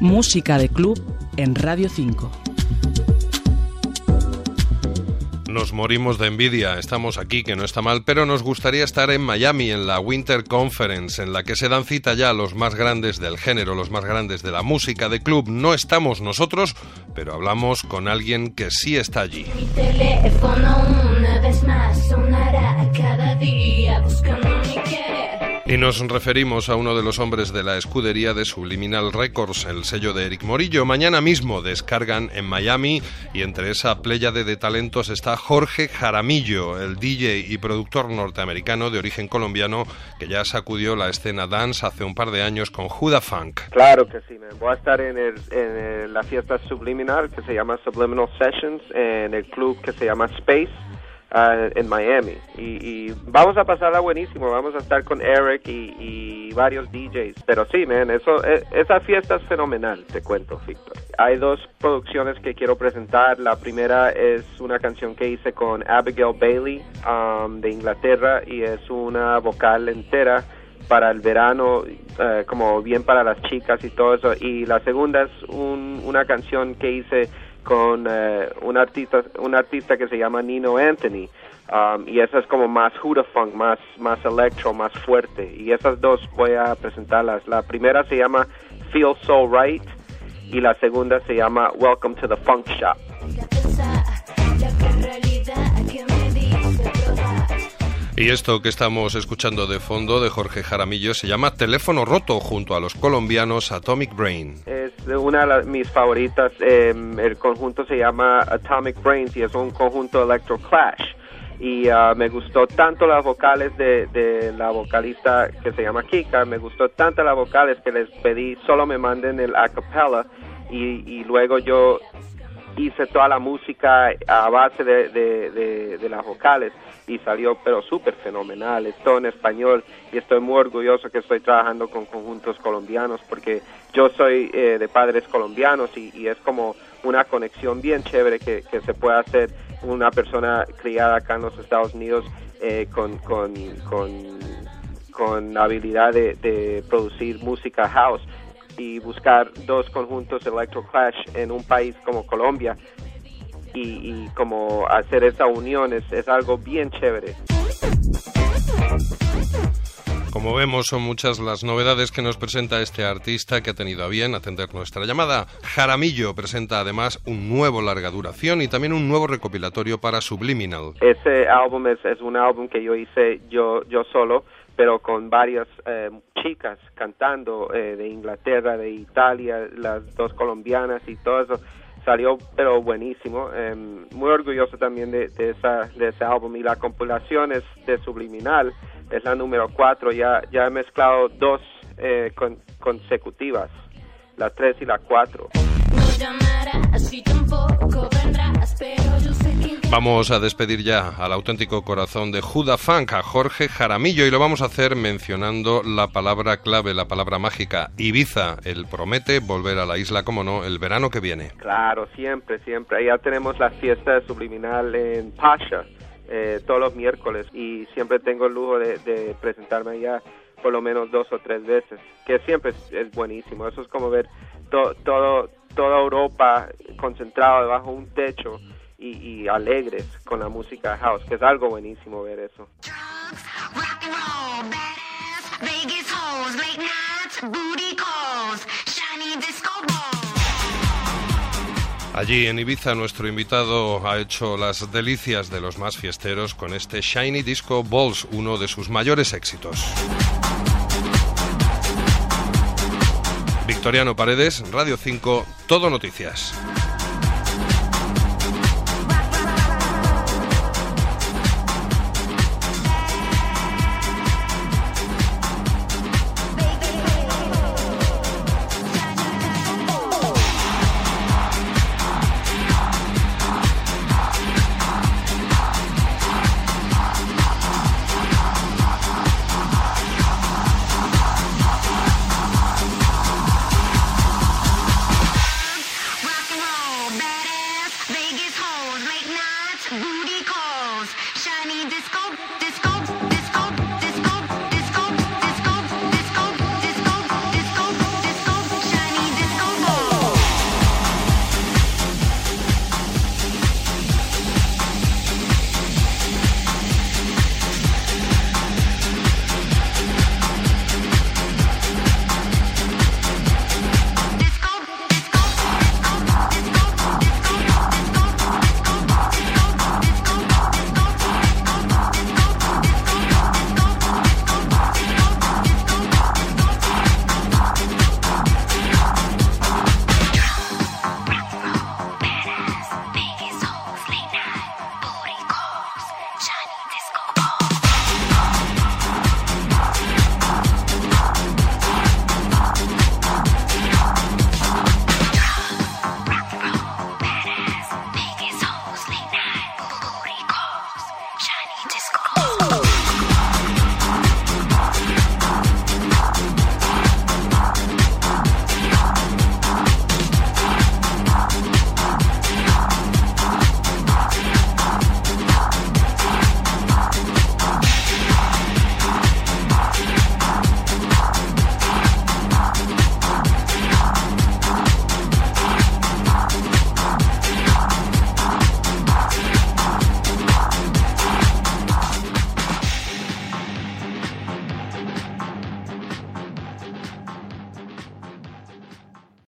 Música de club en Radio 5. Nos morimos de envidia, estamos aquí, que no está mal, pero nos gustaría estar en Miami, en la Winter Conference, en la que se dan cita ya los más grandes del género, los más grandes de la música de club. No estamos nosotros, pero hablamos con alguien que sí está allí. Mi teléfono Y nos referimos a uno de los hombres de la escudería de Subliminal Records, el sello de Eric Morillo. Mañana mismo descargan en Miami y entre esa pléyade de talentos está Jorge Jaramillo, el DJ y productor norteamericano de origen colombiano que ya sacudió la escena dance hace un par de años con Juda Funk. Claro que sí, man. voy a estar en, la fiesta Subliminal que se llama Subliminal Sessions en el club que se llama Space ah, en Miami. Y, vamos a pasarla buenísimo, vamos a estar con Eric y, varios DJs. Pero sí, man, eso, eh, esa fiesta es fenomenal, te cuento, Víctor. Hay dos producciones que quiero presentar. La primera es una canción que hice con Abigail Bailey um, de Inglaterra y es una vocal entera para el verano, eh, como bien para las chicas y todo eso. Y la segunda es un- una canción que hice con eh, un artista un artista que se llama Nino Anthony. Um, y esa es como más Huda Funk, más, más electro, más fuerte. Y esas dos voy a presentarlas. La primera se llama Feel So Right y la segunda se llama Welcome to the Funk Shop. Y esto que estamos escuchando de fondo de Jorge Jaramillo se llama Teléfono Roto junto a los colombianos Atomic Brain. Es una de las- mis favoritas. eh, el conjunto se llama Atomic Brains y es un conjunto electro clash. Y ah, me gustó tanto las vocales de, de la vocalista que se llama Kika, me gustó tanto las vocales que les pedí solo me manden el a cappella y, y luego yo hice toda la música a base de, de, las vocales y salió pero súper fenomenal, es todo en español y estoy muy orgulloso que estoy trabajando con conjuntos colombianos porque yo soy eh, de padres colombianos y, es como una conexión bien chévere que, se puede hacer una persona criada acá en los Estados Unidos eh, con, con, con, con habilidad de producir música house y buscar dos conjuntos Electro Clash en un país como Colombia y, y como hacer esa unión es, es algo bien chévere. Como vemos, son muchas las novedades que nos presenta este artista que ha tenido a bien atender nuestra llamada. Jaramillo presenta además un nuevo larga duración y también un nuevo recopilatorio para Subliminal. Ese álbum es, es un álbum que yo hice yo, yo solo, pero con varias eh, chicas cantando eh, de Inglaterra, de Italia, las dos colombianas y todo eso. Salió pero buenísimo. eh, muy orgulloso también de, esa, de ese álbum y la compilación es de Subliminal, es la número 4. Ya, ya he mezclado dos eh, con- consecutivas, la 3 y la 4. No llamarás, así tampoco vendrás, pero yo Vamos a despedir ya al auténtico corazón de Juda Funk, a Jorge Jaramillo, y lo vamos a hacer mencionando la palabra clave, la palabra mágica, Ibiza. Él promete volver a la isla, como no, el verano que viene. Claro, siempre, siempre. Allá tenemos la fiesta subliminal en Pasha eh, todos los miércoles y siempre tengo el lujo de, presentarme allá por lo menos dos o tres veces, que siempre es, buenísimo. Eso es como ver to- toda Europa concentrada debajo de un techo y, y alegres con la música house, que es algo buenísimo ver eso. Allí en Ibiza nuestro invitado ha hecho las delicias de los más fiesteros con este Shiny Disco Balls, uno de sus mayores éxitos. Victoriano Paredes, Radio 5, Todo Noticias. I need this.